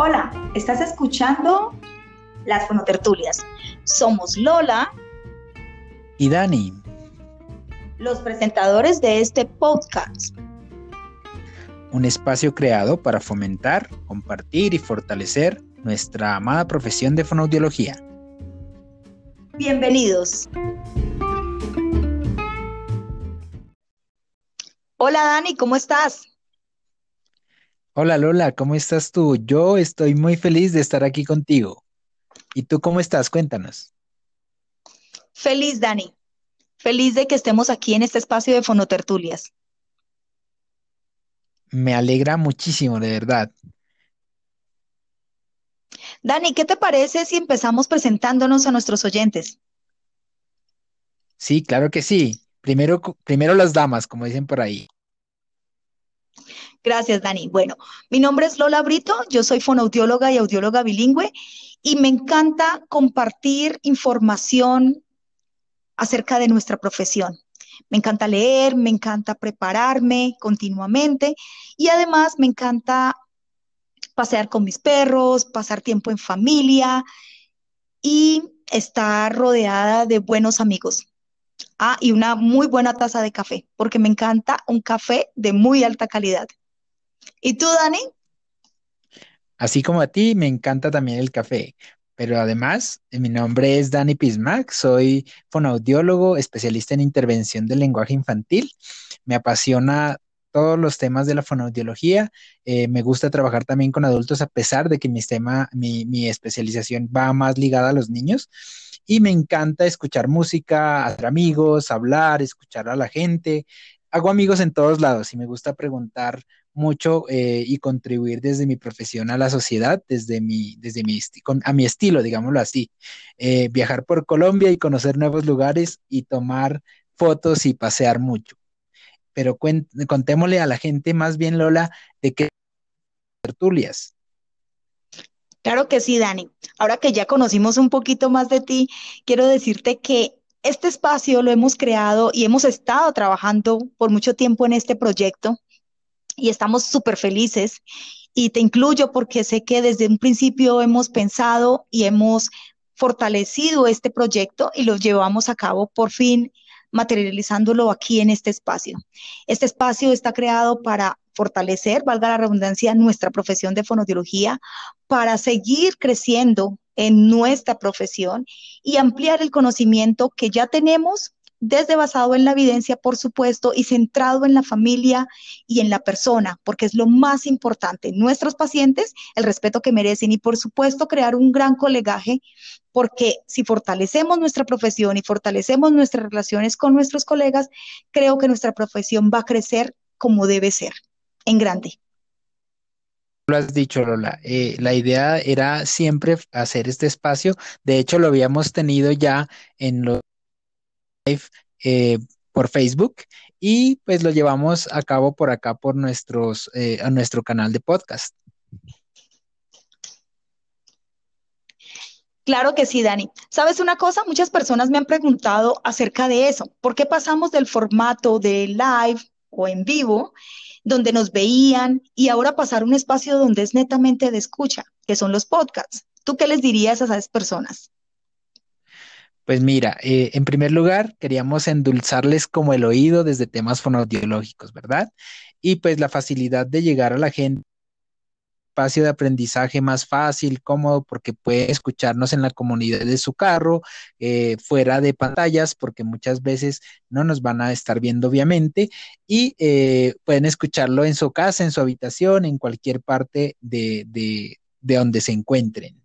Hola, estás escuchando las fonotertulias. Somos Lola y Dani, los presentadores de este podcast. Un espacio creado para fomentar, compartir y fortalecer nuestra amada profesión de fonoaudiología. Bienvenidos. Hola Dani, ¿cómo estás? Hola Lola, ¿cómo estás tú? Yo estoy muy feliz de estar aquí contigo. ¿Y tú cómo estás? Cuéntanos. Feliz, Dani. Feliz de que estemos aquí en este espacio de fonotertulias. Me alegra muchísimo, de verdad. Dani, ¿qué te parece si empezamos presentándonos a nuestros oyentes? Sí, claro que sí. Primero, primero las damas, como dicen por ahí. Gracias, Dani. Bueno, mi nombre es Lola Brito, yo soy fonoaudióloga y audióloga bilingüe y me encanta compartir información acerca de nuestra profesión. Me encanta leer, me encanta prepararme continuamente y además me encanta pasear con mis perros, pasar tiempo en familia y estar rodeada de buenos amigos. Ah, y una muy buena taza de café, porque me encanta un café de muy alta calidad. ¿Y tú, Dani? Así como a ti, me encanta también el café. Pero además, mi nombre es Dani Pismac, soy fonoaudiólogo, especialista en intervención del lenguaje infantil. Me apasiona todos los temas de la fonoaudiología. Eh, me gusta trabajar también con adultos, a pesar de que mi, tema, mi especialización va más ligada a los niños y me encanta escuchar música, hacer amigos, hablar, escuchar a la gente. Hago amigos en todos lados y me gusta preguntar mucho eh, y contribuir desde mi profesión a la sociedad, desde mi, desde mi a mi estilo, digámoslo así. Eh, viajar por Colombia y conocer nuevos lugares y tomar fotos y pasear mucho. Pero contémosle a la gente más bien, Lola, de qué tertulias. Claro que sí, Dani. Ahora que ya conocimos un poquito más de ti, quiero decirte que este espacio lo hemos creado y hemos estado trabajando por mucho tiempo en este proyecto y estamos súper felices. Y te incluyo porque sé que desde un principio hemos pensado y hemos fortalecido este proyecto y lo llevamos a cabo por fin materializándolo aquí en este espacio. Este espacio está creado para fortalecer, valga la redundancia, nuestra profesión de fonodiología, para seguir creciendo en nuestra profesión y ampliar el conocimiento que ya tenemos desde basado en la evidencia, por supuesto, y centrado en la familia y en la persona, porque es lo más importante. Nuestros pacientes, el respeto que merecen y, por supuesto, crear un gran colegaje, porque si fortalecemos nuestra profesión y fortalecemos nuestras relaciones con nuestros colegas, creo que nuestra profesión va a crecer como debe ser, en grande. Lo has dicho, Lola. Eh, la idea era siempre hacer este espacio. De hecho, lo habíamos tenido ya en los eh, por Facebook y pues lo llevamos a cabo por acá por nuestros, eh, a nuestro canal de podcast. Claro que sí, Dani. ¿Sabes una cosa? Muchas personas me han preguntado acerca de eso. ¿Por qué pasamos del formato de live o en vivo, donde nos veían, y ahora pasar un espacio donde es netamente de escucha, que son los podcasts? ¿Tú qué les dirías a esas personas? Pues mira, eh, en primer lugar, queríamos endulzarles como el oído desde temas fonoaudiológicos, ¿verdad? Y pues la facilidad de llegar a la gente espacio de aprendizaje más fácil, cómodo, porque puede escucharnos en la comunidad de su carro, eh, fuera de pantallas, porque muchas veces no nos van a estar viendo, obviamente, y eh, pueden escucharlo en su casa, en su habitación, en cualquier parte de, de donde se encuentren.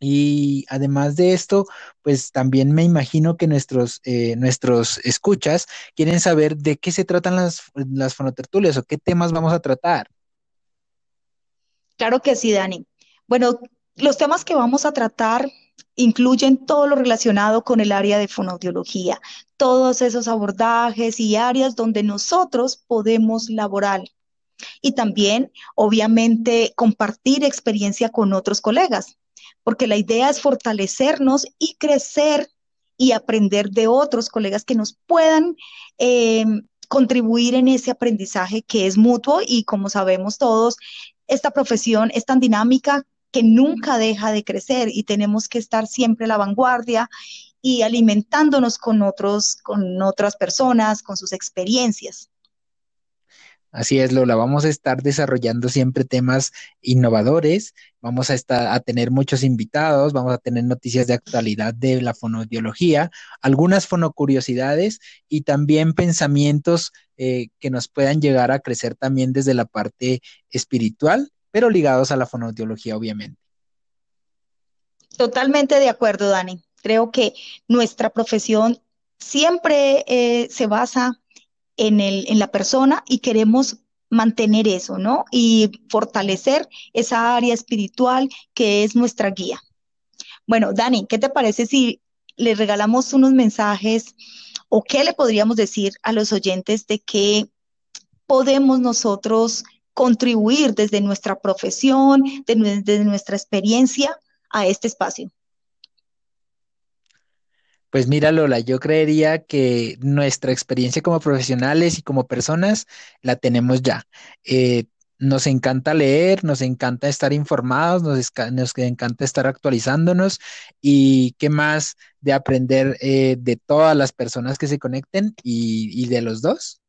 Y además de esto, pues también me imagino que nuestros, eh, nuestros escuchas quieren saber de qué se tratan las, las fonotertulias o qué temas vamos a tratar. Claro que sí, Dani. Bueno, los temas que vamos a tratar incluyen todo lo relacionado con el área de fonoaudiología, todos esos abordajes y áreas donde nosotros podemos laborar. Y también, obviamente, compartir experiencia con otros colegas porque la idea es fortalecernos y crecer y aprender de otros colegas que nos puedan eh, contribuir en ese aprendizaje que es mutuo y como sabemos todos, esta profesión es tan dinámica que nunca deja de crecer y tenemos que estar siempre a la vanguardia y alimentándonos con otros, con otras personas, con sus experiencias. Así es, Lola, vamos a estar desarrollando siempre temas innovadores, vamos a estar a tener muchos invitados, vamos a tener noticias de actualidad de la fonoaudiología, algunas fonocuriosidades y también pensamientos eh, que nos puedan llegar a crecer también desde la parte espiritual, pero ligados a la fonoaudiología, obviamente. Totalmente de acuerdo, Dani. Creo que nuestra profesión siempre eh, se basa en, el, en la persona y queremos mantener eso, ¿no? Y fortalecer esa área espiritual que es nuestra guía. Bueno, Dani, ¿qué te parece si le regalamos unos mensajes o qué le podríamos decir a los oyentes de qué podemos nosotros contribuir desde nuestra profesión, desde nuestra experiencia a este espacio? Pues mira, Lola, yo creería que nuestra experiencia como profesionales y como personas la tenemos ya. Eh, nos encanta leer, nos encanta estar informados, nos, encanta estar actualizándonos y qué más de aprender eh, de todas las personas que se conecten y de los dos.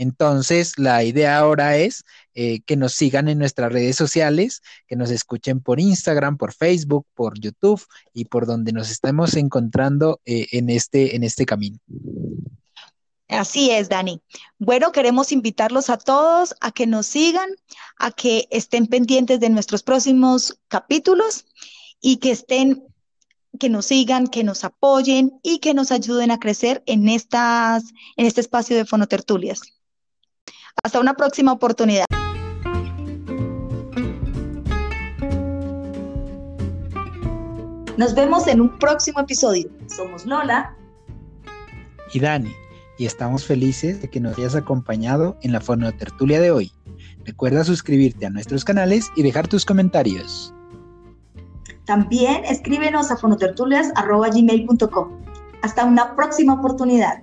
Entonces, la idea ahora es eh, que nos sigan en nuestras redes sociales, que nos escuchen por Instagram, por Facebook, por YouTube y por donde nos estemos encontrando eh, en, este, en este camino. Así es, Dani. Bueno, queremos invitarlos a todos a que nos sigan, a que estén pendientes de nuestros próximos capítulos y que estén, que nos sigan, que nos apoyen y que nos ayuden a crecer en, estas, en este espacio de fonotertulias. Hasta una próxima oportunidad. Nos vemos en un próximo episodio. Somos Lola y Dani, y estamos felices de que nos hayas acompañado en la fonotertulia de hoy. Recuerda suscribirte a nuestros canales y dejar tus comentarios. También escríbenos a fonotertulias.gmail.com. Hasta una próxima oportunidad.